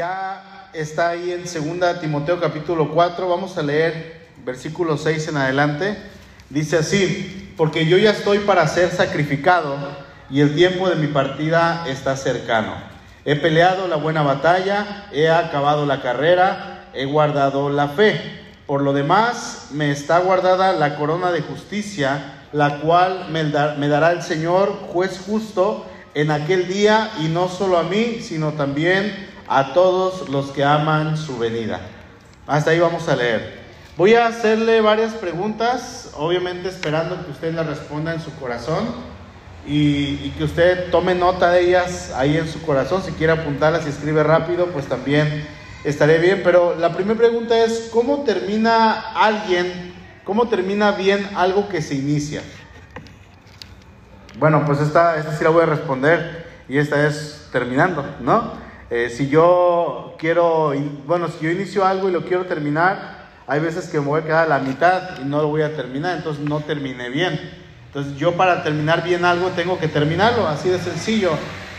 ya está ahí en 2 Timoteo capítulo 4, vamos a leer versículo 6 en adelante. Dice así, porque yo ya estoy para ser sacrificado y el tiempo de mi partida está cercano. He peleado la buena batalla, he acabado la carrera, he guardado la fe. Por lo demás, me está guardada la corona de justicia, la cual me, me dará el Señor, juez justo, en aquel día, y no solo a mí, sino también a todos los que aman su venida. Hasta ahí vamos a leer. Voy a hacerle varias preguntas, obviamente esperando que usted las responda en su corazón y, que usted tome nota de ellas ahí en su corazón. Si quiere apuntarlas y escribe rápido, pues también estaré bien. Pero la primera pregunta es, ¿cómo termina alguien, cómo termina bien algo que se inicia? Bueno, pues esta, esta sí la voy a responder y esta es terminando, ¿no? Eh, si yo quiero, bueno, si yo inicio algo y lo quiero terminar, hay veces que me voy a quedar a la mitad y no lo voy a terminar, entonces no terminé bien. Entonces yo para terminar bien algo tengo que terminarlo, así de sencillo.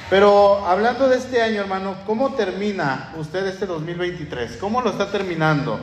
Pero hablando de este año, hermano, ¿cómo termina usted este 2023? ¿Cómo lo está terminando?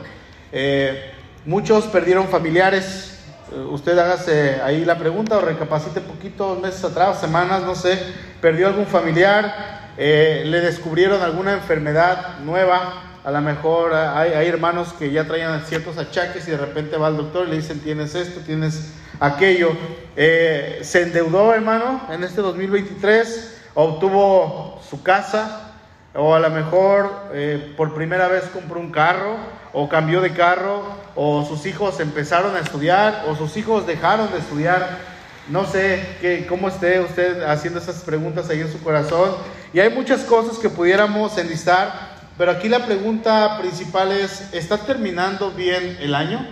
Eh, muchos perdieron familiares. Eh, usted hágase ahí la pregunta o recapacite poquito, meses atrás, semanas, no sé. ¿Perdió algún familiar? Eh, le descubrieron alguna enfermedad nueva, a lo mejor hay, hermanos que ya traían ciertos achaques y de repente va al doctor y le dicen tienes esto, tienes aquello. Eh, se endeudó, hermano, en este 2023, obtuvo su casa, o a lo mejor eh, por primera vez compró un carro, o cambió de carro, o sus hijos empezaron a estudiar, o sus hijos dejaron de estudiar. No sé qué, cómo esté usted haciendo esas preguntas ahí en su corazón. Y hay muchas cosas que pudiéramos enlistar, pero aquí la pregunta principal es, ¿está terminando bien el año?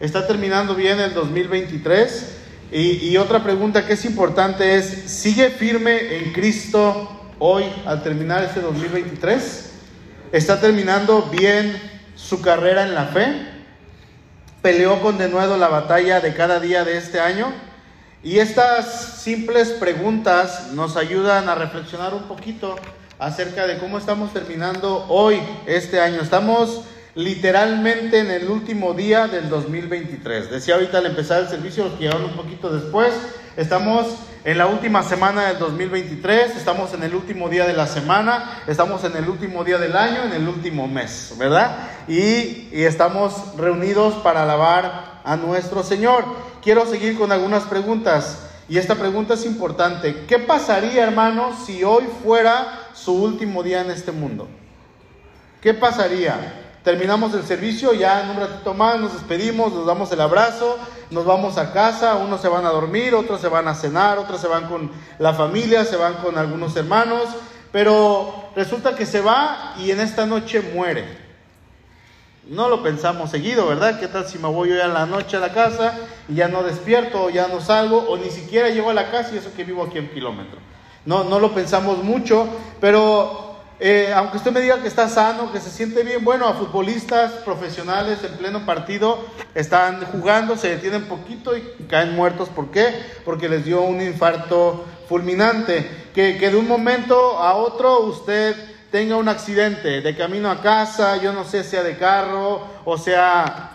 ¿Está terminando bien el 2023? Y, otra pregunta que es importante es, ¿sigue firme en Cristo hoy al terminar este 2023? ¿Está terminando bien su carrera en la fe? ¿Peleó con denuedo la batalla de cada día de este año? Y estas simples preguntas nos ayudan a reflexionar un poquito acerca de cómo estamos terminando hoy, este año. Estamos literalmente en el último día del 2023. Decía ahorita al empezar el servicio, los que llegaron un poquito después, estamos en la última semana del 2023, estamos en el último día de la semana, estamos en el último día del año, en el último mes, ¿verdad? Y, y estamos reunidos para alabar a nuestro Señor quiero seguir con algunas preguntas. Y esta pregunta es importante. ¿Qué pasaría, hermano, si hoy fuera su último día en este mundo? ¿Qué pasaría? Terminamos el servicio, ya en un ratito más nos despedimos, nos damos el abrazo, nos vamos a casa, unos se van a dormir, otros se van a cenar, otros se van con la familia, se van con algunos hermanos, pero resulta que se va y en esta noche muere. No lo pensamos seguido, ¿verdad? ¿Qué tal si me voy hoy a la noche a la casa y ya no despierto o ya no salgo o ni siquiera llego a la casa y eso que vivo aquí a un kilómetro? No, no lo pensamos mucho, pero eh, aunque usted me diga que está sano, que se siente bien, bueno, a futbolistas profesionales en pleno partido están jugando, se detienen poquito y caen muertos. ¿Por qué? Porque les dio un infarto fulminante, que, que de un momento a otro usted tenga un accidente de camino a casa, yo no sé, sea de carro o sea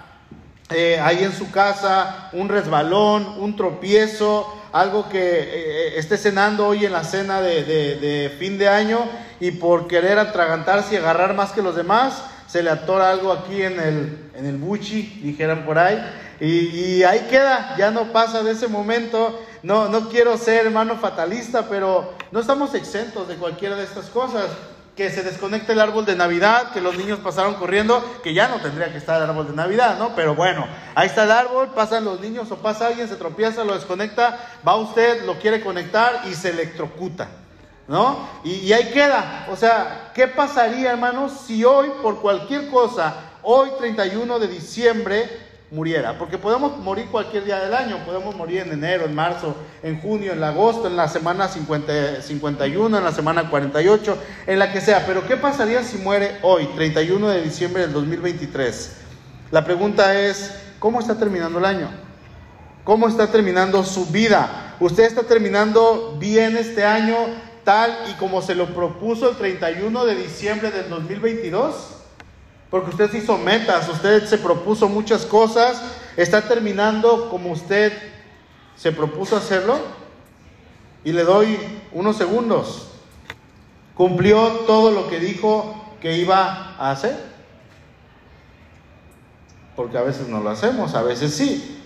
eh, ahí en su casa, un resbalón, un tropiezo, algo que eh, eh, esté cenando hoy en la cena de, fin de año y por querer atragantarse y agarrar más que los demás, se le atora algo aquí en el, en el buchi, dijeran por ahí, y, y, ahí queda, ya no pasa de ese momento. No, no quiero ser hermano fatalista, pero no estamos exentos de cualquiera de estas cosas que se desconecte el árbol de Navidad, que los niños pasaron corriendo, que ya no tendría que estar el árbol de Navidad, ¿no? Pero bueno, ahí está el árbol, pasan los niños o pasa alguien, se tropieza, lo desconecta, va usted, lo quiere conectar y se electrocuta, ¿no? Y, y ahí queda. O sea, ¿qué pasaría, hermanos, si hoy, por cualquier cosa, hoy 31 de diciembre, muriera, porque podemos morir cualquier día del año, podemos morir en enero, en marzo, en junio, en agosto, en la semana 50, 51, en la semana 48, en la que sea, pero ¿qué pasaría si muere hoy, 31 de diciembre del 2023? La pregunta es, ¿cómo está terminando el año? ¿Cómo está terminando su vida? ¿Usted está terminando bien este año? tal y como se lo propuso el 31 de diciembre del 2022? Porque usted hizo metas, usted se propuso muchas cosas, está terminando como usted se propuso hacerlo. Y le doy unos segundos. ¿Cumplió todo lo que dijo que iba a hacer? Porque a veces no lo hacemos, a veces sí.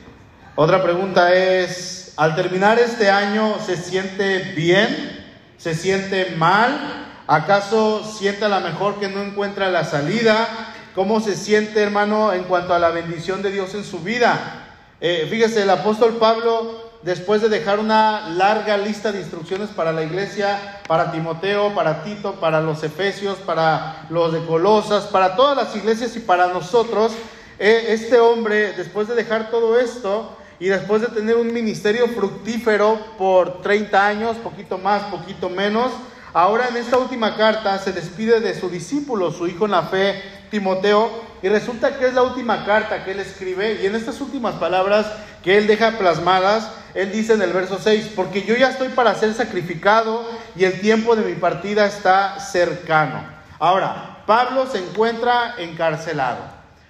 Otra pregunta es, al terminar este año, ¿se siente bien? ¿Se siente mal? ¿Acaso siente a lo mejor que no encuentra la salida? ¿Cómo se siente, hermano, en cuanto a la bendición de Dios en su vida? Eh, fíjese, el apóstol Pablo, después de dejar una larga lista de instrucciones para la iglesia, para Timoteo, para Tito, para los Efesios, para los de Colosas, para todas las iglesias y para nosotros, eh, este hombre, después de dejar todo esto, y después de tener un ministerio fructífero por 30 años, poquito más, poquito menos, ahora en esta última carta se despide de su discípulo, su hijo en la fe, Timoteo, y resulta que es la última carta que él escribe, y en estas últimas palabras que él deja plasmadas, él dice en el verso 6, porque yo ya estoy para ser sacrificado y el tiempo de mi partida está cercano. Ahora, Pablo se encuentra encarcelado.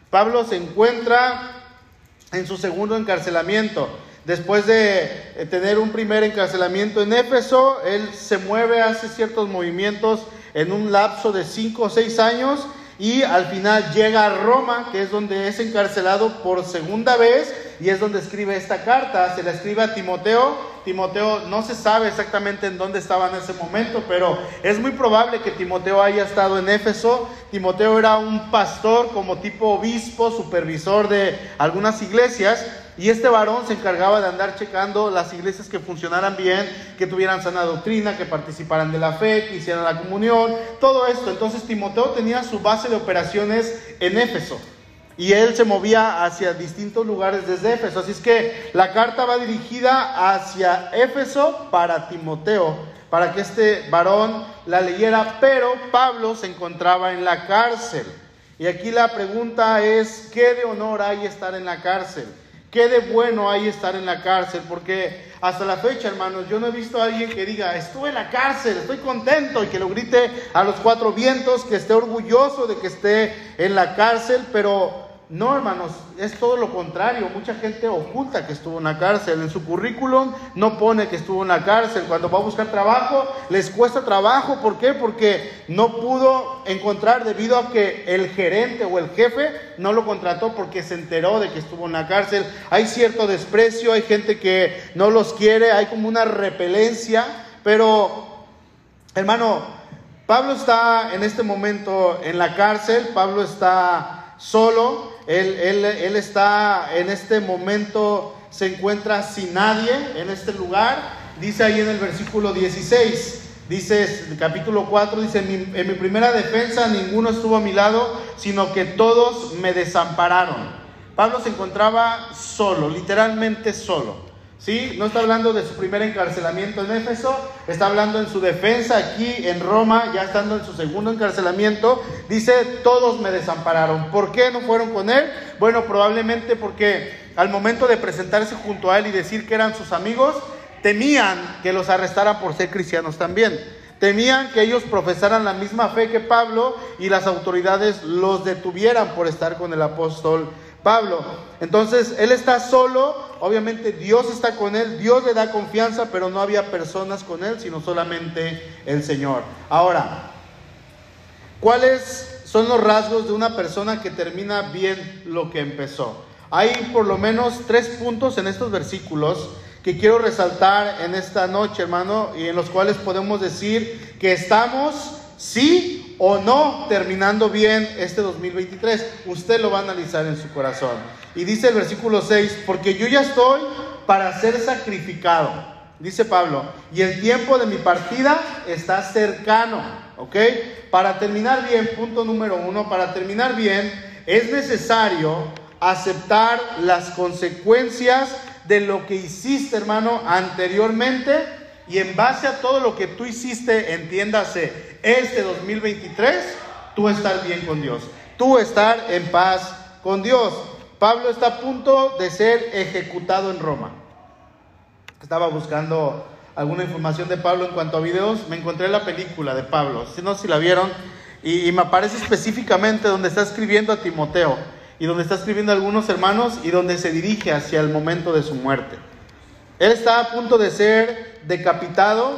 Pablo se encuentra en su segundo encarcelamiento. Después de eh, tener un primer encarcelamiento en Éfeso, él se mueve, hace ciertos movimientos en un lapso de cinco o seis años y al final llega a Roma, que es donde es encarcelado por segunda vez y es donde escribe esta carta. Se la escribe a Timoteo. Timoteo no se sabe exactamente en dónde estaba en ese momento, pero es muy probable que Timoteo haya estado en Éfeso. Timoteo era un pastor como tipo obispo, supervisor de algunas iglesias. Y este varón se encargaba de andar checando las iglesias que funcionaran bien, que tuvieran sana doctrina, que participaran de la fe, que hicieran la comunión, todo esto. Entonces Timoteo tenía su base de operaciones en Éfeso. Y él se movía hacia distintos lugares desde Éfeso. Así es que la carta va dirigida hacia Éfeso para Timoteo, para que este varón la leyera. Pero Pablo se encontraba en la cárcel. Y aquí la pregunta es, ¿qué de honor hay estar en la cárcel? ¿Qué de bueno hay estar en la cárcel? Porque hasta la fecha, hermanos, yo no he visto a alguien que diga, estuve en la cárcel, estoy contento y que lo grite a los cuatro vientos, que esté orgulloso de que esté en la cárcel, pero no, hermanos, es todo lo contrario. Mucha gente oculta que estuvo en la cárcel. En su currículum no pone que estuvo en la cárcel. Cuando va a buscar trabajo, les cuesta trabajo. ¿Por qué? Porque no pudo encontrar debido a que el gerente o el jefe no lo contrató porque se enteró de que estuvo en la cárcel. Hay cierto desprecio, hay gente que no los quiere, hay como una repelencia. Pero, hermano, Pablo está en este momento en la cárcel. Pablo está solo. Él, él, está en este momento, se encuentra sin nadie en este lugar. Dice ahí en el versículo 16, dice capítulo 4, dice, en mi primera defensa ninguno estuvo a mi lado, sino que todos me desampararon. Pablo se encontraba solo, literalmente solo. ¿Sí? No está hablando de su primer encarcelamiento en Éfeso, está hablando en su defensa aquí en Roma, ya estando en su segundo encarcelamiento. Dice, todos me desampararon. ¿Por qué no fueron con él? Bueno, probablemente porque al momento de presentarse junto a él y decir que eran sus amigos, temían que los arrestaran por ser cristianos también. Temían que ellos profesaran la misma fe que Pablo y las autoridades los detuvieran por estar con el apóstol Pablo. Entonces, él está solo, obviamente Dios está con él, Dios le da confianza, pero no había personas con él, sino solamente el Señor. Ahora, ¿cuáles son los rasgos de una persona que termina bien lo que empezó? Hay por lo menos tres puntos en estos versículos que quiero resaltar en esta noche, hermano, y en los cuales podemos decir que estamos, sí o no terminando bien este 2023. Usted lo va a analizar en su corazón. Y dice el versículo 6, porque yo ya estoy para ser sacrificado, dice Pablo, y el tiempo de mi partida está cercano, ¿ok? Para terminar bien, punto número uno, para terminar bien, es necesario aceptar las consecuencias de lo que hiciste, hermano, anteriormente y en base a todo lo que tú hiciste, entiéndase, este 2023, tú estar bien con Dios, tú estar en paz con Dios. Pablo está a punto de ser ejecutado en Roma. Estaba buscando alguna información de Pablo en cuanto a videos, me encontré la película de Pablo, no sé si la vieron, y, y me aparece específicamente donde está escribiendo a Timoteo y donde está escribiendo a algunos hermanos y donde se dirige hacia el momento de su muerte. Él está a punto de ser decapitado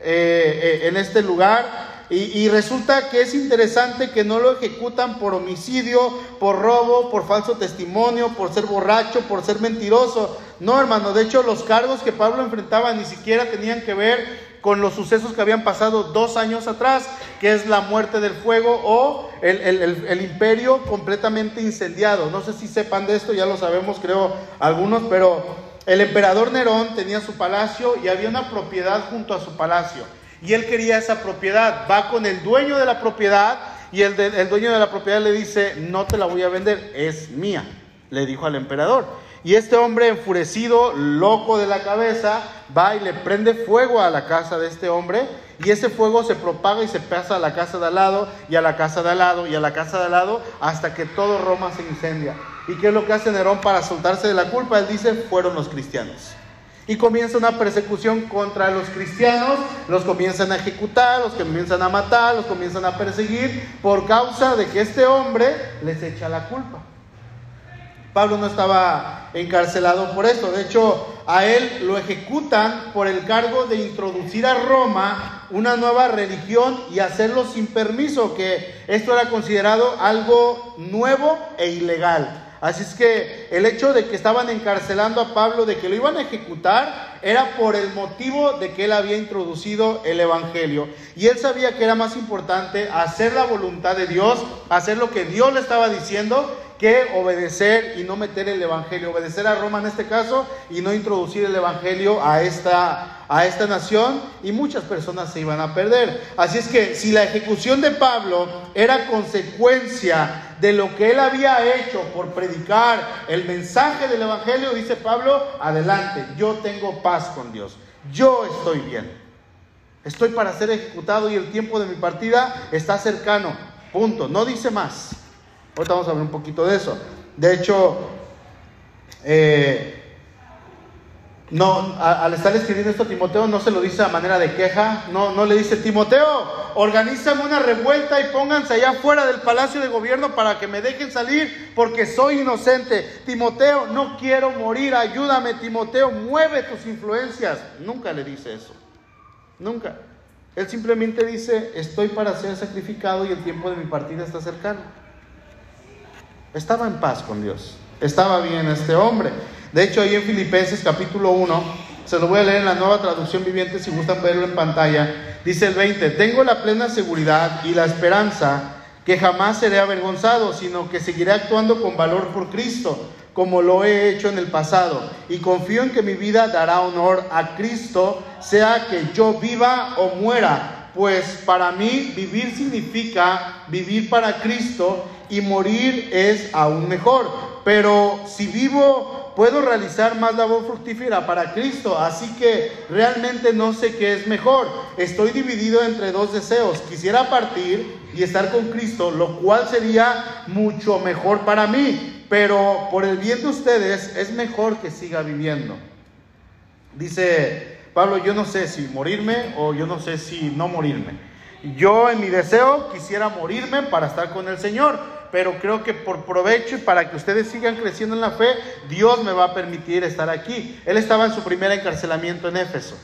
eh, eh, en este lugar y, resulta que es interesante que no lo ejecutan por homicidio, por robo, por falso testimonio, por ser borracho, por ser mentiroso. No, hermano, de hecho los cargos que Pablo enfrentaba ni siquiera tenían que ver con los sucesos que habían pasado dos años atrás, que es la muerte del fuego o el, el, imperio completamente incendiado. No sé si sepan de esto, ya lo sabemos creo algunos, pero el emperador Nerón tenía su palacio y había una propiedad junto a su palacio. Y él quería esa propiedad. Va con el dueño de la propiedad y el, el dueño de la propiedad le dice, no te la voy a vender, es mía, le dijo al emperador. Y este hombre enfurecido, loco de la cabeza, va y le prende fuego a la casa de este hombre. Y ese fuego se propaga y se pasa a la casa de al lado, y a la casa de al lado, y a la casa de al lado, hasta que todo Roma se incendia. ¿Y qué es lo que hace Nerón para soltarse de la culpa? Él dice, fueron los cristianos. Y comienza una persecución contra los cristianos, los comienzan a ejecutar, los comienzan a matar, los comienzan a perseguir por causa de que este hombre les echa la culpa. Pablo no estaba encarcelado por esto, de hecho a él lo ejecutan por el cargo de introducir a Roma una nueva religión y hacerlo sin permiso, que esto era considerado algo nuevo e ilegal. Así es que el hecho de que estaban encarcelando a Pablo, de que lo iban a ejecutar, era por el motivo de que él había introducido el Evangelio. Y él sabía que era más importante hacer la voluntad de Dios, hacer lo que Dios le estaba diciendo, que obedecer y no meter el Evangelio, obedecer a Roma en este caso y no introducir el Evangelio a esta, a esta nación y muchas personas se iban a perder. Así es que si la ejecución de Pablo era consecuencia de lo que él había hecho por predicar el mensaje del Evangelio, dice Pablo, adelante, yo tengo paz con Dios, yo estoy bien. Estoy para ser ejecutado y el tiempo de mi partida está cercano. Punto. No dice más. Ahorita vamos a hablar un poquito de eso. De hecho, eh, no, al estar escribiendo esto Timoteo no se lo dice a manera de queja, no, no le dice Timoteo, organízame una revuelta y pónganse allá fuera del palacio de gobierno para que me dejen salir porque soy inocente. Timoteo, no quiero morir, ayúdame Timoteo, mueve tus influencias. Nunca le dice eso, nunca. Él simplemente dice, estoy para ser sacrificado y el tiempo de mi partida está cercano. Estaba en paz con Dios. Estaba bien este hombre. De hecho, ahí en Filipenses capítulo 1, se lo voy a leer en la nueva traducción viviente si gustan verlo en pantalla, dice el 20, tengo la plena seguridad y la esperanza que jamás seré avergonzado, sino que seguiré actuando con valor por Cristo, como lo he hecho en el pasado, y confío en que mi vida dará honor a Cristo, sea que yo viva o muera, pues para mí vivir significa vivir para Cristo y morir es aún mejor. Pero si vivo, puedo realizar más labor fructífera para Cristo. Así que realmente no sé qué es mejor. Estoy dividido entre dos deseos. Quisiera partir y estar con Cristo, lo cual sería mucho mejor para mí. Pero por el bien de ustedes es mejor que siga viviendo. Dice Pablo, yo no sé si morirme o yo no sé si no morirme. Yo en mi deseo quisiera morirme para estar con el Señor pero creo que por provecho y para que ustedes sigan creciendo en la fe, Dios me va a permitir estar aquí. Él estaba en su primer encarcelamiento en Éfeso.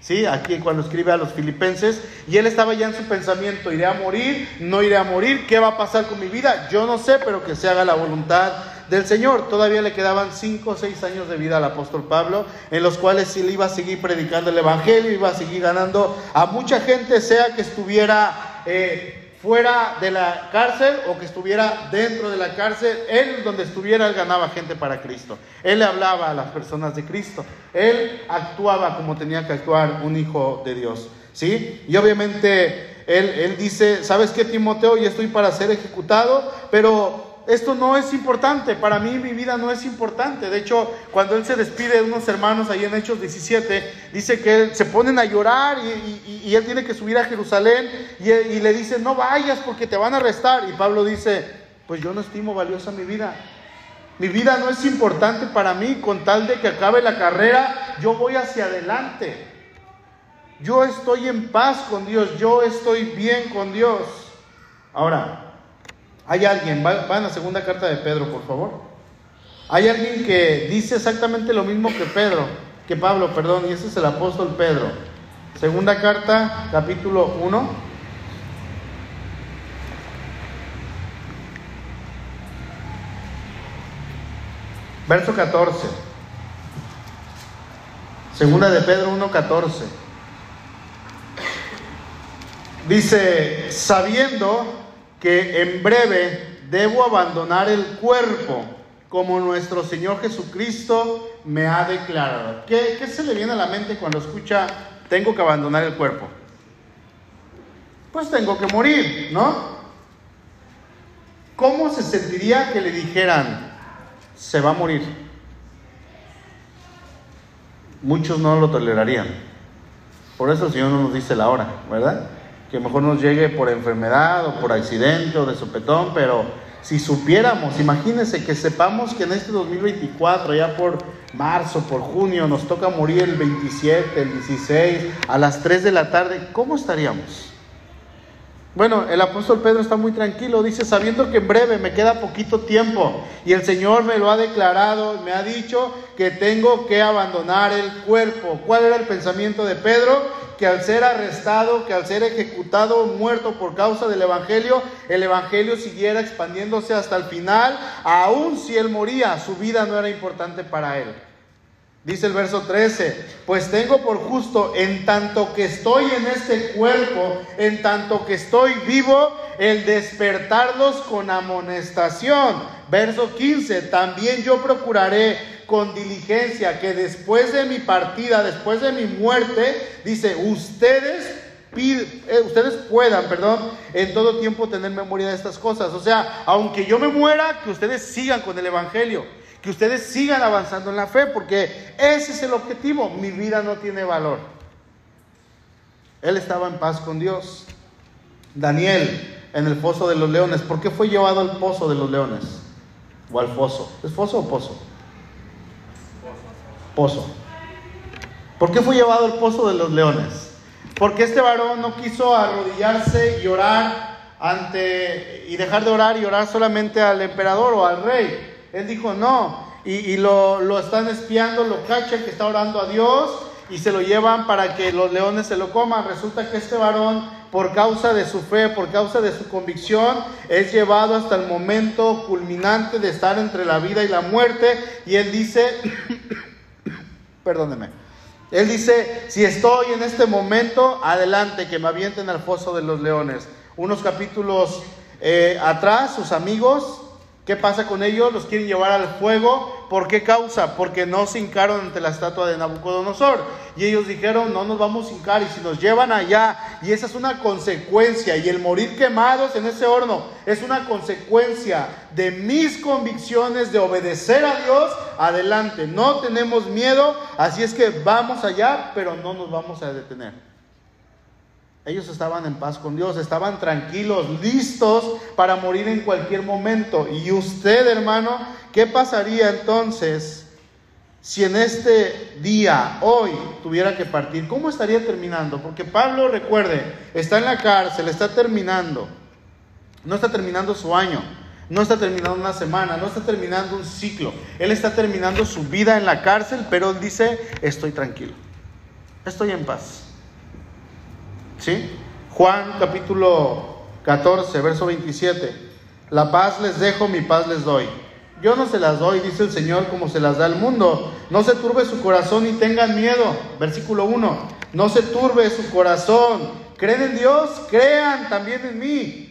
¿Sí? Aquí cuando escribe a los filipenses, y él estaba ya en su pensamiento, iré a morir, no iré a morir, ¿qué va a pasar con mi vida? Yo no sé, pero que se haga la voluntad del Señor. Todavía le quedaban cinco o seis años de vida al apóstol Pablo, en los cuales él iba a seguir predicando el Evangelio, iba a seguir ganando a mucha gente, sea que estuviera eh, fuera de la cárcel o que estuviera dentro de la cárcel, él donde estuviera, ganaba gente para Cristo. Él le hablaba a las personas de Cristo. Él actuaba como tenía que actuar un hijo de Dios. ¿Sí? Y obviamente él, él dice, ¿sabes qué, Timoteo? Yo estoy para ser ejecutado, pero esto no es importante, para mí mi vida no es importante. De hecho, cuando él se despide de unos hermanos ahí en Hechos 17, dice que se ponen a llorar y, él tiene que subir a Jerusalén y, y le dice, no vayas porque te van a arrestar. Y Pablo dice, pues yo no estimo valiosa mi vida. Mi vida no es importante para mí, con tal de que acabe la carrera, yo voy hacia adelante. Yo estoy en paz con Dios, yo estoy bien con Dios. Ahora, hay alguien, va, en la segunda carta de Pedro, por favor. Hay alguien que dice exactamente lo mismo que Pedro, que Pablo, perdón, y ese es el apóstol Pedro. Segunda carta, capítulo 1. Verso 14. Segunda de Pedro 1.14. Dice, sabiendo que en breve debo abandonar el cuerpo, como nuestro Señor Jesucristo me ha declarado. ¿Qué, ¿Qué, se le viene a la mente cuando escucha, tengo que abandonar el cuerpo? Pues tengo que morir, ¿no? ¿Cómo se sentiría que le dijeran, se va a morir. Muchos no lo tolerarían. Por eso el Señor no nos dice la hora, ¿verdad? Que mejor nos llegue por enfermedad o por accidente o de sopetón, pero si supiéramos, imagínense que sepamos que en este 2024, ya por marzo, por junio, nos toca morir el 27, el 16, a las 3 de la tarde, ¿cómo estaríamos? Bueno, el apóstol Pedro está muy tranquilo, dice, sabiendo que en breve me queda poquito tiempo y el Señor me lo ha declarado, me ha dicho que tengo que abandonar el cuerpo. ¿Cuál era el pensamiento de Pedro? Que al ser arrestado, que al ser ejecutado, muerto por causa del Evangelio, el Evangelio siguiera expandiéndose hasta el final, aun si él moría, su vida no era importante para él. Dice el verso 13, pues tengo por justo, en tanto que estoy en este cuerpo, en tanto que estoy vivo, el despertarlos con amonestación. Verso 15, también yo procuraré con diligencia que después de mi partida, después de mi muerte, dice, ustedes eh, ustedes puedan, perdón, en todo tiempo tener memoria de estas cosas. O sea, aunque yo me muera, que ustedes sigan con el Evangelio que ustedes sigan avanzando en la fe, porque ese es el objetivo. Mi vida no tiene valor. Él estaba en paz con Dios. Daniel en el foso de los leones. ¿Por qué fue llevado al pozo de los leones? O al foso. ¿Es foso o pozo? Pozo. ¿Por qué fue llevado al pozo de los leones? Porque este varón no quiso arrodillarse y orar ante y dejar de orar y orar solamente al emperador o al rey él dijo, no, y, lo, lo, están espiando, lo cachan que está orando a Dios y se lo llevan para que los leones se lo coman. Resulta que este varón, por causa de su fe, por causa de su convicción, es llevado hasta el momento culminante de estar entre la vida y la muerte. Y él dice, perdóneme, él dice, si estoy en este momento, adelante, que me avienten al foso de los leones. Unos capítulos eh, atrás, sus amigos ¿Qué pasa con ellos? Los quieren llevar al fuego. ¿Por qué causa? Porque no se hincaron ante la estatua de Nabucodonosor. Y ellos dijeron, no nos vamos a hincar. Y si nos llevan allá, y esa es una consecuencia, y el morir quemados en ese horno es una consecuencia de mis convicciones de obedecer a Dios, adelante. No tenemos miedo, así es que vamos allá, pero no nos vamos a detener. Ellos estaban en paz con Dios, estaban tranquilos, listos para morir en cualquier momento. Y usted, hermano, ¿qué pasaría entonces si en este día, hoy, tuviera que partir? ¿Cómo estaría terminando? Porque Pablo, recuerde, está en la cárcel, está terminando. No está terminando su año, no está terminando una semana, no está terminando un ciclo. Él está terminando su vida en la cárcel, pero él dice, estoy tranquilo, estoy en paz. Juan capítulo 14, verso 27. La paz les dejo, mi paz les doy. Yo no se las doy, dice el Señor, como se las da el mundo. No se turbe su corazón y tengan miedo. Versículo 1. No se turbe su corazón. ¿Creen en Dios? Crean también en mí.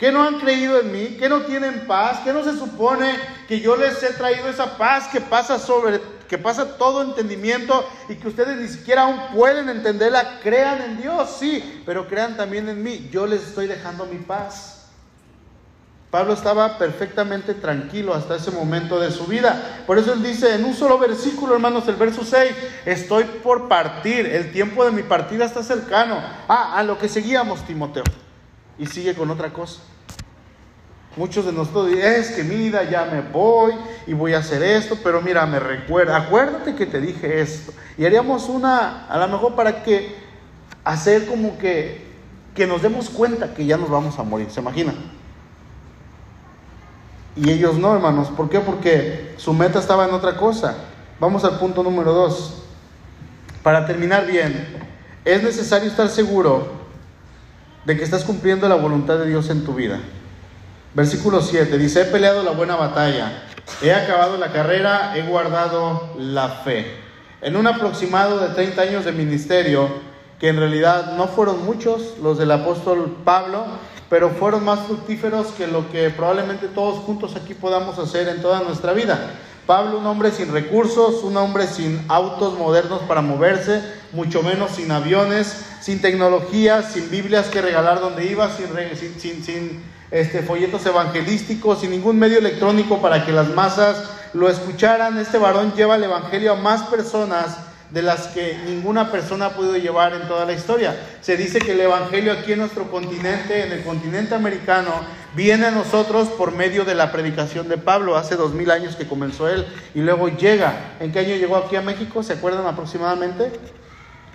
¿Qué no han creído en mí? ¿Qué no tienen paz? ¿Qué no se supone que yo les he traído esa paz que pasa sobre que pasa todo entendimiento y que ustedes ni siquiera aún pueden entenderla, crean en Dios, sí, pero crean también en mí. Yo les estoy dejando mi paz. Pablo estaba perfectamente tranquilo hasta ese momento de su vida. Por eso él dice en un solo versículo, hermanos, el verso 6, estoy por partir, el tiempo de mi partida está cercano. Ah, a lo que seguíamos, Timoteo. Y sigue con otra cosa. Muchos de nosotros dicen, es que mira, ya me voy y voy a hacer esto, pero mira, me recuerda, acuérdate que te dije esto. Y haríamos una, a lo mejor para que hacer como que, que nos demos cuenta que ya nos vamos a morir, ¿se imaginan? Y ellos no, hermanos. ¿Por qué? Porque su meta estaba en otra cosa. Vamos al punto número dos. Para terminar bien, es necesario estar seguro de que estás cumpliendo la voluntad de Dios en tu vida. Versículo 7 dice, he peleado la buena batalla, he acabado la carrera, he guardado la fe. En un aproximado de 30 años de ministerio, que en realidad no fueron muchos los del apóstol Pablo, pero fueron más fructíferos que lo que probablemente todos juntos aquí podamos hacer en toda nuestra vida. Pablo, un hombre sin recursos, un hombre sin autos modernos para moverse, mucho menos sin aviones, sin tecnología, sin Biblias que regalar donde iba, sin, sin, sin, este, folletos evangelísticos, sin ningún medio electrónico para que las masas lo escucharan. Este varón lleva el Evangelio a más personas de las que ninguna persona ha podido llevar en toda la historia. Se dice que el Evangelio aquí en nuestro continente, en el continente americano, viene a nosotros por medio de la predicación de Pablo, hace dos mil años que comenzó él, y luego llega. ¿En qué año llegó aquí a México? ¿Se acuerdan aproximadamente?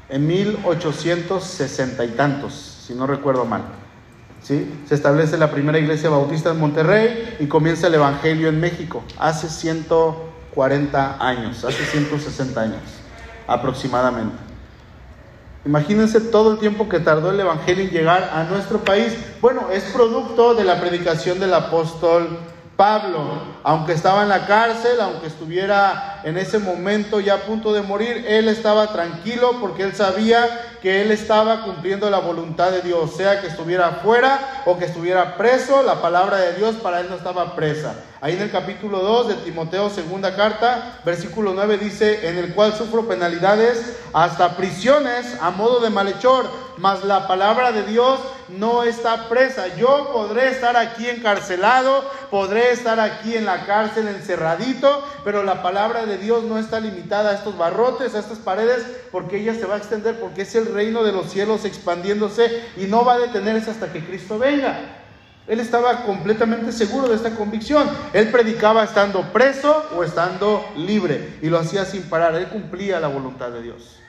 En 1860 y tantos, si no recuerdo mal. ¿Sí? Se establece la primera iglesia bautista en Monterrey y comienza el Evangelio en México, hace 140 años, hace 160 años aproximadamente. Imagínense todo el tiempo que tardó el Evangelio en llegar a nuestro país. Bueno, es producto de la predicación del apóstol Pablo, aunque estaba en la cárcel, aunque estuviera en ese momento ya a punto de morir, él estaba tranquilo porque él sabía que él estaba cumpliendo la voluntad de Dios, sea que estuviera afuera o que estuviera preso, la palabra de Dios para él no estaba presa. Ahí en el capítulo 2 de Timoteo, segunda carta, versículo 9 dice, en el cual sufro penalidades hasta prisiones a modo de malhechor, mas la palabra de Dios no está presa. Yo podré estar aquí encarcelado, podré estar aquí en la cárcel encerradito, pero la palabra de Dios no está limitada a estos barrotes, a estas paredes, porque ella se va a extender, porque es el reino de los cielos expandiéndose y no va a detenerse hasta que Cristo venga. Él estaba completamente seguro de esta convicción. Él predicaba estando preso o estando libre y lo hacía sin parar. Él cumplía la voluntad de Dios.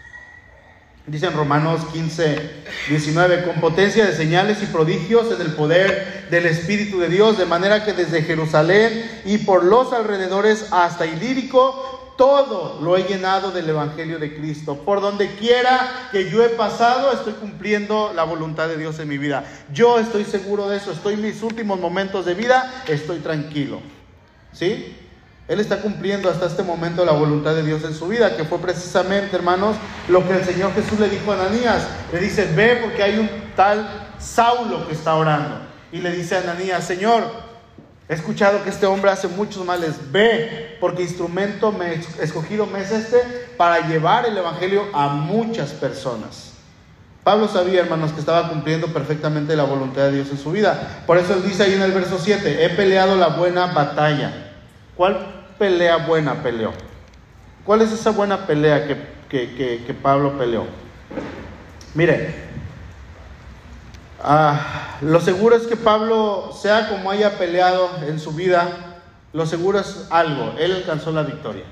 Dice en Romanos 15, 19, con potencia de señales y prodigios en el poder del Espíritu de Dios, de manera que desde Jerusalén y por los alrededores hasta Ilírico, todo lo he llenado del Evangelio de Cristo. Por donde quiera que yo he pasado, estoy cumpliendo la voluntad de Dios en mi vida. Yo estoy seguro de eso, estoy en mis últimos momentos de vida, estoy tranquilo. ¿Sí? Él está cumpliendo hasta este momento la voluntad de Dios en su vida, que fue precisamente, hermanos, lo que el Señor Jesús le dijo a Ananías. Le dice, ve porque hay un tal Saulo que está orando. Y le dice a Ananías, Señor, he escuchado que este hombre hace muchos males. Ve porque instrumento me escogido me es este para llevar el Evangelio a muchas personas. Pablo sabía, hermanos, que estaba cumpliendo perfectamente la voluntad de Dios en su vida. Por eso él dice ahí en el verso 7, he peleado la buena batalla. ¿Cuál pelea buena peleó? ¿Cuál es esa buena pelea que, Pablo peleó? Mire, ah, lo seguro es que Pablo, sea como haya peleado en su vida, lo seguro es algo, él alcanzó la victoria.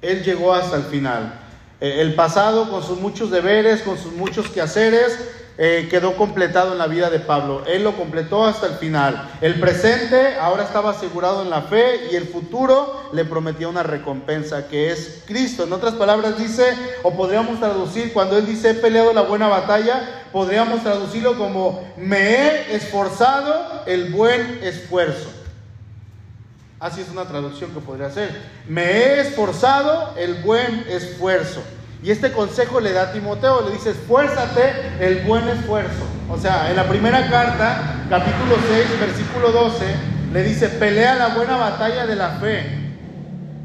Él llegó hasta el final. Eh, el pasado con sus muchos deberes, con sus muchos quehaceres, eh, quedó completado en la vida de Pablo. Él lo completó hasta el final. El presente ahora estaba asegurado en la fe y el futuro le prometía una recompensa que es Cristo. En otras palabras dice, o podríamos traducir, cuando él dice he peleado la buena batalla, podríamos traducirlo como me he esforzado el buen esfuerzo. Así es una traducción que podría ser. Me he esforzado el buen esfuerzo. Y este consejo le da a Timoteo, le dice, esfuérzate el buen esfuerzo. O sea, en la primera carta, capítulo 6, versículo 12, le dice, pelea la buena batalla de la fe,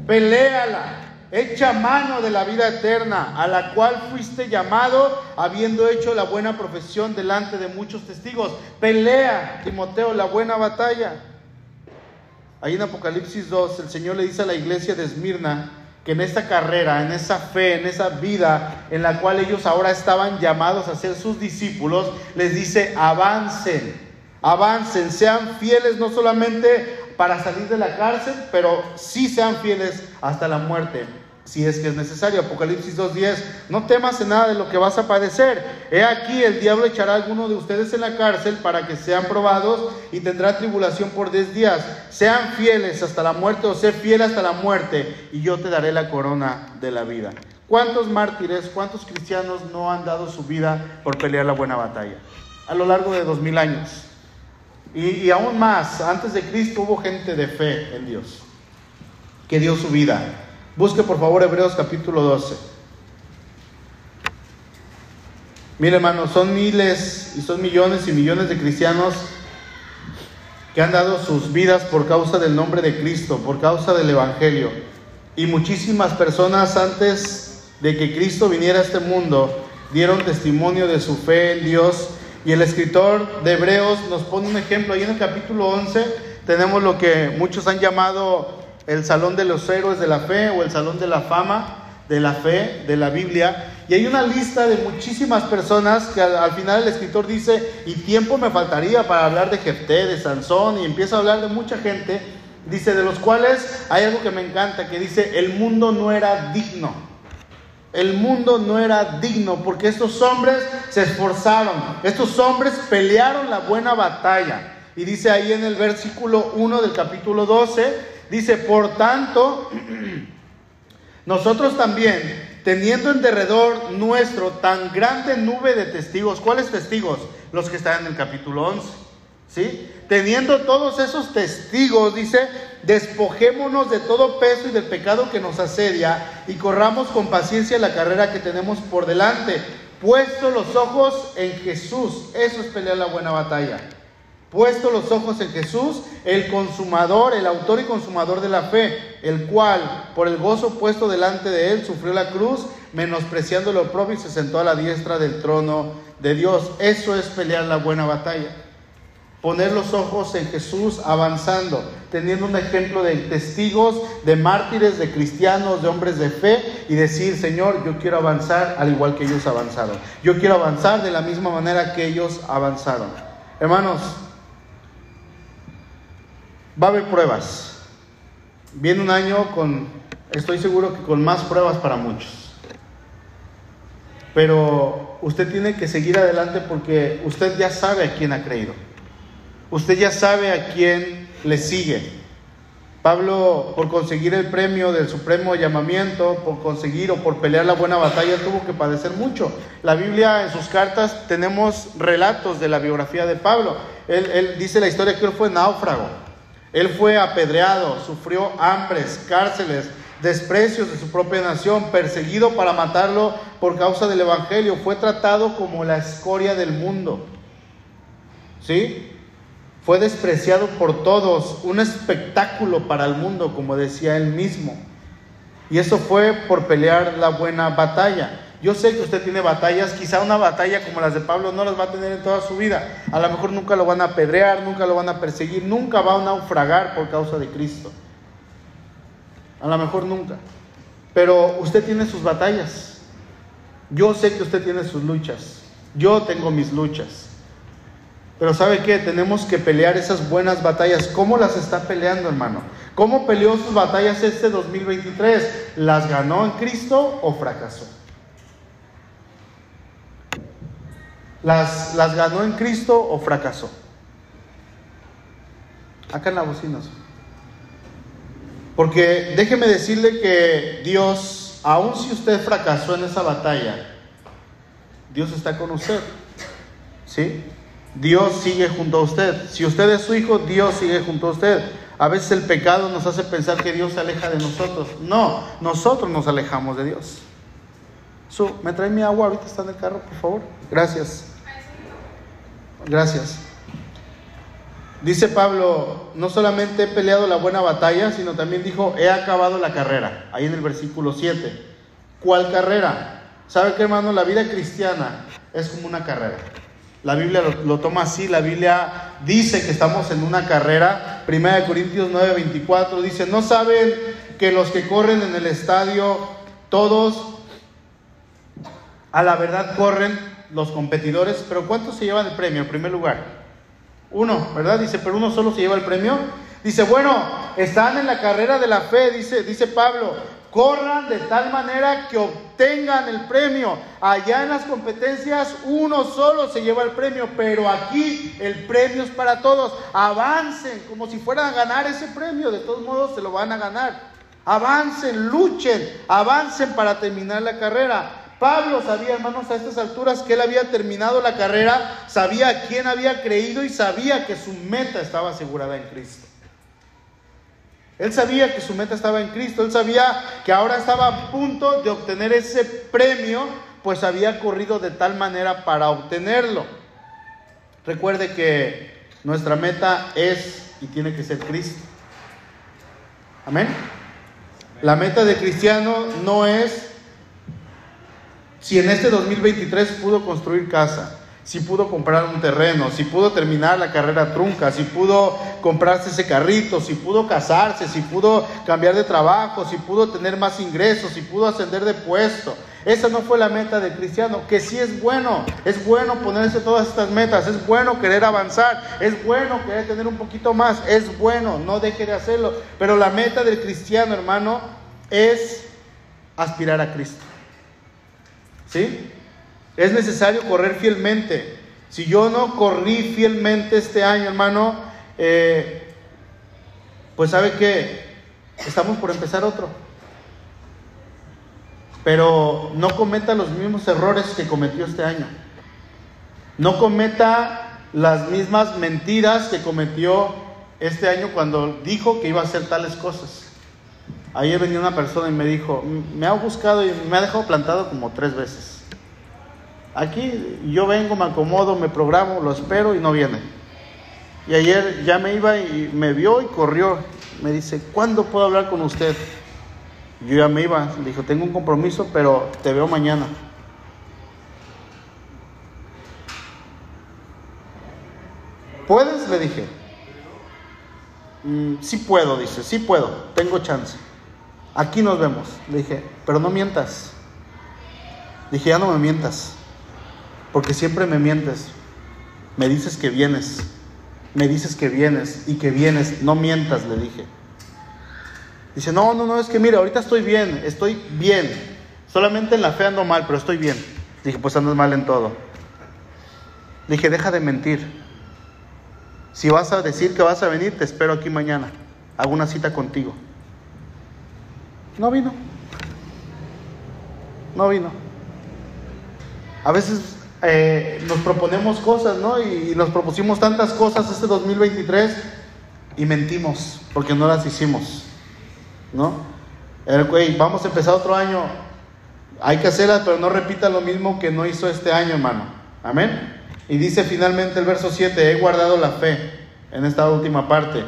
peleala, echa mano de la vida eterna, a la cual fuiste llamado, habiendo hecho la buena profesión delante de muchos testigos. Pelea, Timoteo, la buena batalla. Ahí en Apocalipsis 2, el Señor le dice a la iglesia de Esmirna, que en esta carrera, en esa fe, en esa vida en la cual ellos ahora estaban llamados a ser sus discípulos, les dice, avancen, avancen, sean fieles no solamente para salir de la cárcel, pero sí sean fieles hasta la muerte. Si es que es necesario. Apocalipsis 2.10, no temas en nada de lo que vas a padecer. He aquí, el diablo echará a alguno de ustedes en la cárcel para que sean probados y tendrá tribulación por 10 días. Sean fieles hasta la muerte o ser fiel hasta la muerte y yo te daré la corona de la vida. ¿Cuántos mártires, cuántos cristianos no han dado su vida por pelear la buena batalla? A lo largo de dos mil años. Y, y aún más, antes de Cristo hubo gente de fe en Dios, que dio su vida Busque por favor Hebreos capítulo 12. Mire hermano, son miles y son millones y millones de cristianos que han dado sus vidas por causa del nombre de Cristo, por causa del Evangelio. Y muchísimas personas antes de que Cristo viniera a este mundo dieron testimonio de su fe en Dios. Y el escritor de Hebreos nos pone un ejemplo. Ahí en el capítulo 11 tenemos lo que muchos han llamado el Salón de los Héroes de la Fe o el Salón de la Fama de la Fe de la Biblia. Y hay una lista de muchísimas personas que al, final el escritor dice, y tiempo me faltaría para hablar de Jefté, de Sansón, y empieza a hablar de mucha gente, dice, de los cuales hay algo que me encanta, que dice, el mundo no era digno. El mundo no era digno porque estos hombres se esforzaron, estos hombres pelearon la buena batalla. Y dice ahí en el versículo 1 del capítulo 12, Dice, por tanto, nosotros también, teniendo en derredor nuestro tan grande nube de testigos, ¿cuáles testigos? Los que están en el capítulo 11. ¿Sí? Teniendo todos esos testigos, dice, despojémonos de todo peso y del pecado que nos asedia y corramos con paciencia la carrera que tenemos por delante, puesto los ojos en Jesús. Eso es pelear la buena batalla puesto los ojos en Jesús, el consumador, el autor y consumador de la fe, el cual, por el gozo puesto delante de él, sufrió la cruz, menospreciando lo propio y se sentó a la diestra del trono de Dios. Eso es pelear la buena batalla. Poner los ojos en Jesús avanzando, teniendo un ejemplo de testigos, de mártires, de cristianos, de hombres de fe y decir, Señor, yo quiero avanzar al igual que ellos avanzaron. Yo quiero avanzar de la misma manera que ellos avanzaron. Hermanos, Va a haber pruebas. Viene un año con, estoy seguro que con más pruebas para muchos. Pero usted tiene que seguir adelante porque usted ya sabe a quién ha creído. Usted ya sabe a quién le sigue. Pablo, por conseguir el premio del supremo llamamiento, por conseguir o por pelear la buena batalla, tuvo que padecer mucho. La Biblia, en sus cartas, tenemos relatos de la biografía de Pablo. Él, él dice la historia que él fue náufrago. Él fue apedreado, sufrió hambres, cárceles, desprecios de su propia nación, perseguido para matarlo por causa del Evangelio, fue tratado como la escoria del mundo. ¿Sí? Fue despreciado por todos, un espectáculo para el mundo, como decía él mismo. Y eso fue por pelear la buena batalla. Yo sé que usted tiene batallas, quizá una batalla como las de Pablo no las va a tener en toda su vida. A lo mejor nunca lo van a apedrear, nunca lo van a perseguir, nunca va a naufragar por causa de Cristo. A lo mejor nunca. Pero usted tiene sus batallas. Yo sé que usted tiene sus luchas. Yo tengo mis luchas. Pero ¿sabe qué? Tenemos que pelear esas buenas batallas. ¿Cómo las está peleando, hermano? ¿Cómo peleó sus batallas este 2023? ¿Las ganó en Cristo o fracasó? ¿Las, las ganó en Cristo o fracasó? Acá en la bocina. Porque déjeme decirle que Dios, aun si usted fracasó en esa batalla, Dios está con usted. ¿Sí? Dios sigue junto a usted. Si usted es su hijo, Dios sigue junto a usted. A veces el pecado nos hace pensar que Dios se aleja de nosotros. No, nosotros nos alejamos de Dios. ¿Me trae mi agua? Ahorita está en el carro, por favor. Gracias. Gracias. Dice Pablo, no solamente he peleado la buena batalla, sino también dijo, he acabado la carrera. Ahí en el versículo 7. ¿Cuál carrera? ¿Sabe qué hermano? La vida cristiana es como una carrera. La Biblia lo, toma así, la Biblia dice que estamos en una carrera. Primera de Corintios 9:24 dice, ¿no saben que los que corren en el estadio, todos a la verdad corren los competidores, pero ¿cuántos se llevan el premio en primer lugar? Uno, ¿verdad? Dice, pero uno solo se lleva el premio. Dice, bueno, están en la carrera de la fe, dice, dice Pablo, corran de tal manera que obtengan el premio. Allá en las competencias uno solo se lleva el premio, pero aquí el premio es para todos. Avancen como si fueran a ganar ese premio, de todos modos se lo van a ganar. Avancen, luchen, avancen para terminar la carrera. Pablo sabía, hermanos, a estas alturas que él había terminado la carrera, sabía a quién había creído y sabía que su meta estaba asegurada en Cristo. Él sabía que su meta estaba en Cristo, él sabía que ahora estaba a punto de obtener ese premio, pues había corrido de tal manera para obtenerlo. Recuerde que nuestra meta es y tiene que ser Cristo. Amén. La meta de cristiano no es si en este 2023 pudo construir casa, si pudo comprar un terreno, si pudo terminar la carrera trunca, si pudo comprarse ese carrito, si pudo casarse, si pudo cambiar de trabajo, si pudo tener más ingresos, si pudo ascender de puesto. Esa no fue la meta del cristiano, que sí es bueno, es bueno ponerse todas estas metas, es bueno querer avanzar, es bueno querer tener un poquito más, es bueno, no deje de hacerlo. Pero la meta del cristiano, hermano, es aspirar a Cristo. ¿Sí? Es necesario correr fielmente. Si yo no corrí fielmente este año, hermano, eh, pues sabe que estamos por empezar otro. Pero no cometa los mismos errores que cometió este año. No cometa las mismas mentiras que cometió este año cuando dijo que iba a hacer tales cosas. Ayer venía una persona y me dijo, me ha buscado y me ha dejado plantado como tres veces. Aquí yo vengo, me acomodo, me programo, lo espero y no viene. Y ayer ya me iba y me vio y corrió. Me dice, ¿cuándo puedo hablar con usted? Yo ya me iba. Dijo, tengo un compromiso, pero te veo mañana. ¿Puedes? Le dije. Mm, sí puedo, dice, sí puedo, tengo chance. Aquí nos vemos. Le dije, pero no mientas. Dije, ya no me mientas porque siempre me mientes. Me dices que vienes, me dices que vienes y que vienes, no mientas, le dije. Dice, no, no, no, es que mira, ahorita estoy bien, estoy bien. Solamente en la fe ando mal, pero estoy bien. Dije, pues andas mal en todo. Dije, deja de mentir. Si vas a decir que vas a venir, te espero aquí mañana. Hago una cita contigo. No vino. No vino. A veces eh, nos proponemos cosas, ¿no? Y, nos propusimos tantas cosas este 2023 y mentimos porque no las hicimos, ¿no? El, güey, vamos a empezar otro año, hay que hacerlas, pero no repita lo mismo que no hizo este año, hermano. Amén. Y dice finalmente el verso 7, he guardado la fe en esta última parte.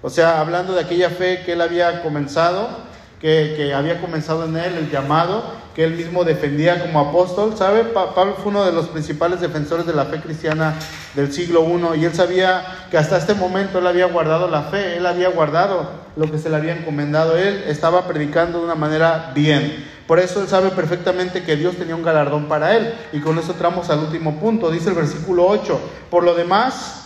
O sea, hablando de aquella fe que él había comenzado, que, había comenzado en él, el llamado, que él mismo defendía como apóstol. ¿Sabe? Pablo fue uno de los principales defensores de la fe cristiana del siglo I y él sabía que hasta este momento él había guardado la fe, él había guardado lo que se le había encomendado, él estaba predicando de una manera bien. Por eso él sabe perfectamente que Dios tenía un galardón para él. Y con eso entramos al último punto. Dice el versículo 8. Por lo demás,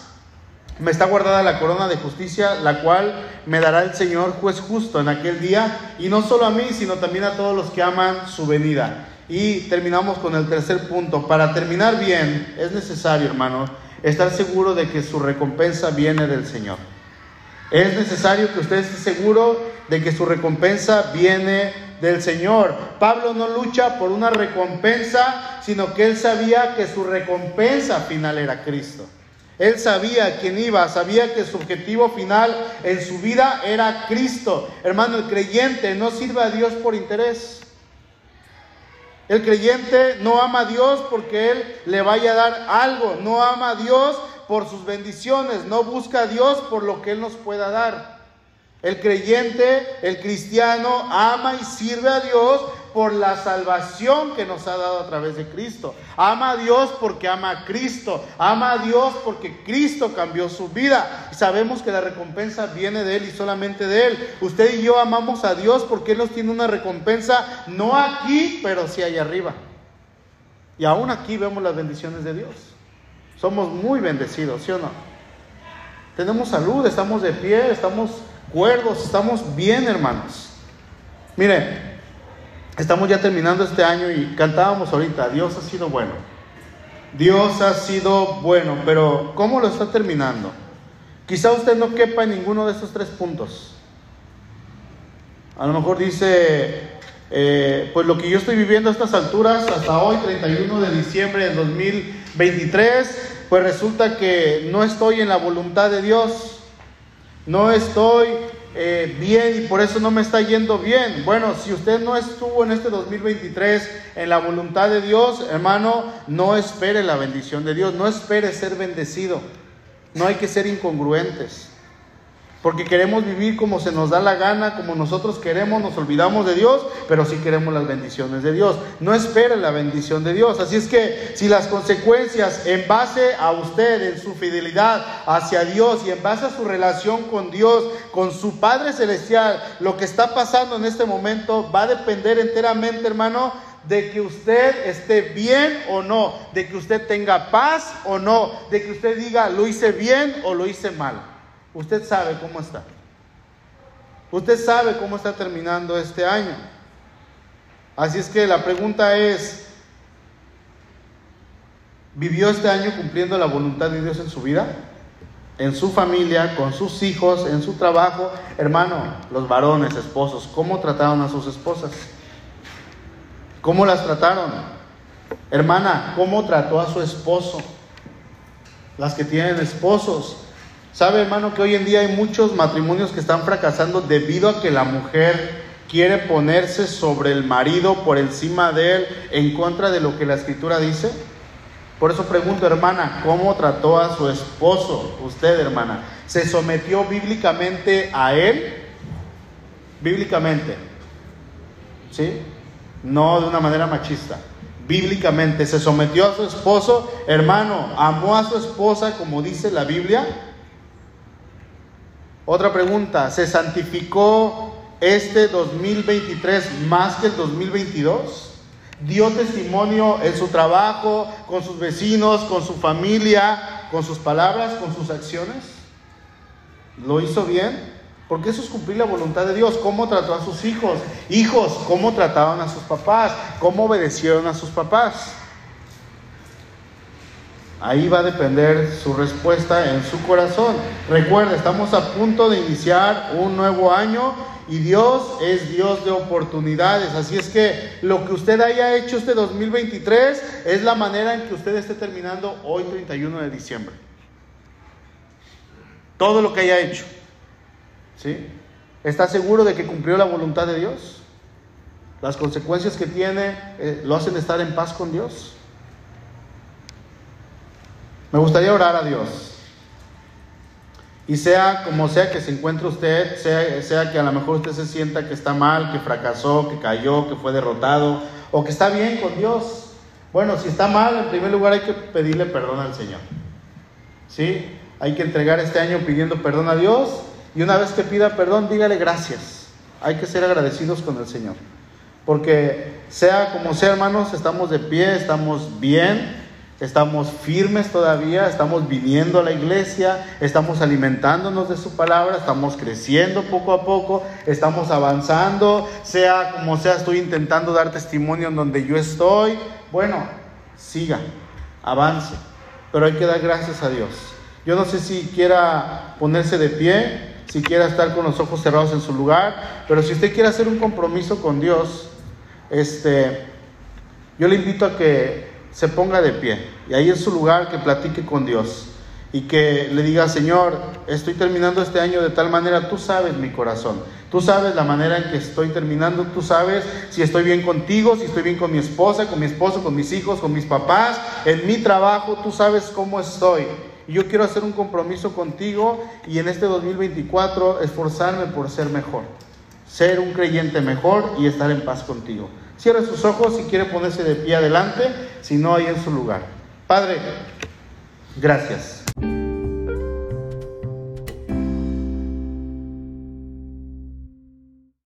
me está guardada la corona de justicia, la cual me dará el Señor juez justo en aquel día, y no solo a mí, sino también a todos los que aman su venida. Y terminamos con el tercer punto. Para terminar bien, es necesario, hermano, estar seguro de que su recompensa viene del Señor. Es necesario que usted esté seguro de que su recompensa viene del Señor. Pablo no lucha por una recompensa, sino que él sabía que su recompensa final era Cristo. Él sabía quién iba, sabía que su objetivo final en su vida era Cristo. Hermano, el creyente no sirve a Dios por interés. El creyente no ama a Dios porque Él le vaya a dar algo. No ama a Dios por sus bendiciones. No busca a Dios por lo que Él nos pueda dar. El creyente, el cristiano, ama y sirve a Dios por la salvación que nos ha dado a través de Cristo. Ama a Dios porque ama a Cristo. Ama a Dios porque Cristo cambió su vida. Sabemos que la recompensa viene de Él y solamente de Él. Usted y yo amamos a Dios porque Él nos tiene una recompensa, no aquí, pero sí allá arriba. Y aún aquí vemos las bendiciones de Dios. Somos muy bendecidos, ¿sí o no? Tenemos salud, estamos de pie, estamos cuerdos, estamos bien, hermanos. Miren, estamos ya terminando este año y cantábamos ahorita, Dios ha sido bueno. Dios ha sido bueno, pero ¿cómo lo está terminando? Quizá usted no quepa en ninguno de estos tres puntos. A lo mejor dice, eh, pues lo que yo estoy viviendo a estas alturas, hasta hoy, 31 de diciembre del 2023, pues resulta que no estoy en la voluntad de Dios, no estoy eh, bien y por eso no me está yendo bien. Bueno, si usted no estuvo en este 2023 en la voluntad de Dios, hermano, no espere la bendición de Dios, no espere ser bendecido. No hay que ser incongruentes. Porque queremos vivir como se nos da la gana, como nosotros queremos, nos olvidamos de Dios, pero sí queremos las bendiciones de Dios. No espere la bendición de Dios. Así es que si las consecuencias en base a usted, en su fidelidad hacia Dios y en base a su relación con Dios, con su Padre Celestial, lo que está pasando en este momento va a depender enteramente, hermano, de que usted esté bien o no, de que usted tenga paz o no, de que usted diga lo hice bien o lo hice mal. Usted sabe cómo está. Usted sabe cómo está terminando este año. Así es que la pregunta es, ¿vivió este año cumpliendo la voluntad de Dios en su vida? En su familia, con sus hijos, en su trabajo. Hermano, los varones, esposos, ¿cómo trataron a sus esposas? ¿Cómo las trataron? Hermana, ¿cómo trató a su esposo? Las que tienen esposos, ¿Sabe, hermano, que hoy en día hay muchos matrimonios que están fracasando debido a que la mujer quiere ponerse sobre el marido por encima de él en contra de lo que la escritura dice? Por eso pregunto, hermana, ¿cómo trató a su esposo usted, hermana? ¿Se sometió bíblicamente a él? Bíblicamente. ¿Sí? No de una manera machista. Bíblicamente se sometió a su esposo, hermano, amó a su esposa como dice la Biblia. Otra pregunta, ¿se santificó este 2023 más que el 2022? ¿Dio testimonio en su trabajo, con sus vecinos, con su familia, con sus palabras, con sus acciones? ¿Lo hizo bien? Porque eso es cumplir la voluntad de Dios. ¿Cómo trató a sus hijos? Hijos, ¿cómo trataban a sus papás? ¿Cómo obedecieron a sus papás? Ahí va a depender su respuesta en su corazón. Recuerda, estamos a punto de iniciar un nuevo año y Dios es Dios de oportunidades. Así es que lo que usted haya hecho este 2023 es la manera en que usted esté terminando hoy 31 de diciembre. Todo lo que haya hecho. ¿Sí? ¿Está seguro de que cumplió la voluntad de Dios? Las consecuencias que tiene eh, lo hacen estar en paz con Dios. Me gustaría orar a Dios. Y sea como sea que se encuentre usted, sea, que a lo mejor usted se sienta que está mal, que fracasó, que cayó, que fue derrotado, o que está bien con Dios. Bueno, si está mal, en primer lugar hay que pedirle perdón al Señor. ¿Sí? Hay que entregar este año pidiendo perdón a Dios y una vez que pida perdón, dígale gracias. Hay que ser agradecidos con el Señor. Porque sea como sea, hermanos, estamos de pie, estamos bien, Estamos firmes todavía, estamos viniendo a la iglesia, estamos alimentándonos de su palabra, estamos creciendo poco a poco, estamos avanzando, sea como sea, estoy intentando dar testimonio en donde yo estoy. Bueno, siga, avance, pero hay que dar gracias a Dios. Yo no sé si quiera ponerse de pie, si quiera estar con los ojos cerrados en su lugar, pero si usted quiere hacer un compromiso con Dios, este, yo le invito a que se ponga de pie y ahí en su lugar que platique con Dios y que le diga, Señor, estoy terminando este año de tal manera, tú sabes mi corazón, tú sabes la manera en que estoy terminando, tú sabes si estoy bien contigo, si estoy bien con mi esposa, con mi esposo, con mis hijos, con mis papás, en mi trabajo, tú sabes cómo estoy. Y yo quiero hacer un compromiso contigo y en este 2024 esforzarme por ser mejor, ser un creyente mejor y estar en paz contigo. Cierra sus ojos si quiere ponerse de pie adelante, si no hay en su lugar. Padre, gracias.